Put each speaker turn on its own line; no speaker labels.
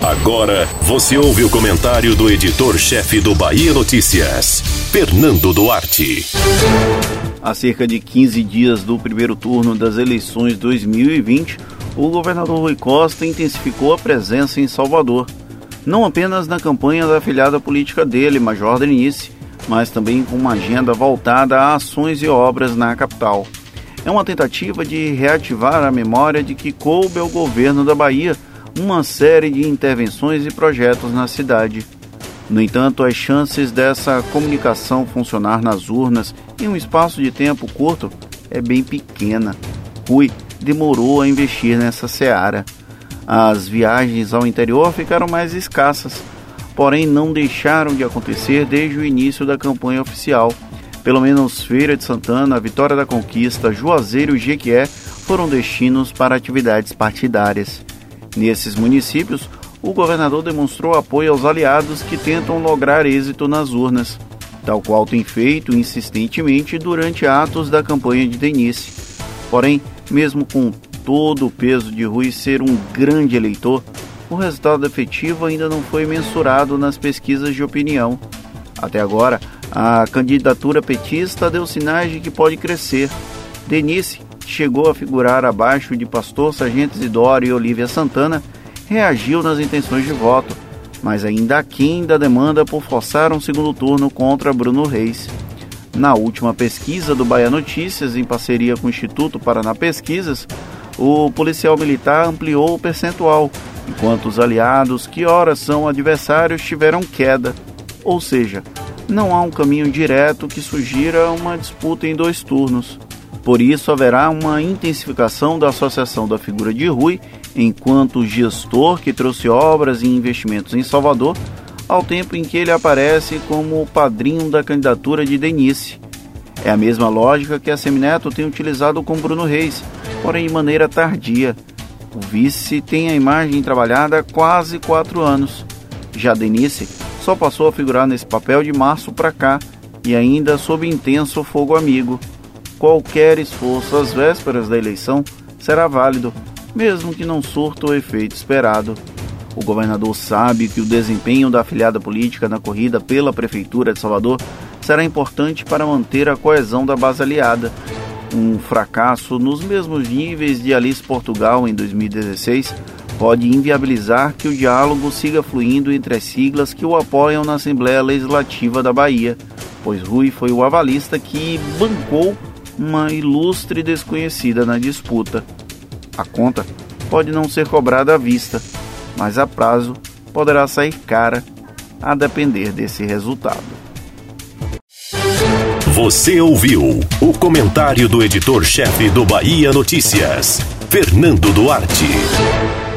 Agora você ouve o comentário do editor-chefe do Bahia Notícias, Fernando Duarte.
Há cerca de 15 dias do primeiro turno das eleições 2020, o governador Rui Costa intensificou a presença em Salvador, não apenas na campanha da afiliada política dele, Major Denise, mas também com uma agenda voltada a ações e obras na capital. É uma tentativa de reativar a memória de que coube ao governo da Bahia uma série de intervenções e projetos na cidade. No entanto, as chances dessa comunicação funcionar nas urnas em um espaço de tempo curto é bem pequena. Rui demorou a investir nessa seara. As viagens ao interior ficaram mais escassas, porém não deixaram de acontecer desde o início da campanha oficial. Pelo menos Feira de Santana, Vitória da Conquista, Juazeiro e Jequié foram destinos para atividades partidárias. Nesses municípios, o governador demonstrou apoio aos aliados que tentam lograr êxito nas urnas, tal qual tem feito insistentemente durante atos da campanha de Denise. Porém, mesmo com todo o peso de Rui ser um grande eleitor, o resultado efetivo ainda não foi mensurado nas pesquisas de opinião. Até agora, a candidatura petista deu sinais de que pode crescer. Denise, chegou a figurar abaixo de Pastor Sargento Isidoro e Olívia Santana, reagiu nas intenções de voto, mas ainda aquém da demanda por forçar um segundo turno contra Bruno Reis. Na última pesquisa do Bahia Notícias, em parceria com o Instituto Paraná Pesquisas, o policial militar ampliou o percentual, enquanto os aliados, que ora são adversários, tiveram queda. Ou seja, não há um caminho direto que sugira uma disputa em dois turnos. Por isso, haverá uma intensificação da associação da figura de Rui enquanto gestor que trouxe obras e investimentos em Salvador, ao tempo em que ele aparece como o padrinho da candidatura de Denise. É a mesma lógica que a Semineto tem utilizado com Bruno Reis, porém de maneira tardia. O vice tem a imagem trabalhada há quase quatro anos. Já Denise só passou a figurar nesse papel de março para cá e ainda sob intenso fogo amigo qualquer esforço às vésperas da eleição será válido, mesmo que não surta o efeito esperado. O governador sabe que o desempenho da afiliada política na corrida pela Prefeitura de Salvador será importante para manter a coesão da base aliada. Um fracasso nos mesmos níveis de Alice Portugal em 2016 pode inviabilizar que o diálogo siga fluindo entre as siglas que o apoiam na Assembleia Legislativa da Bahia, pois Rui foi o avalista que bancou uma ilustre desconhecida na disputa. A conta pode não ser cobrada à vista, mas a prazo poderá sair cara a depender desse resultado.
Você ouviu o comentário do editor-chefe do Bahia Notícias, Fernando Duarte.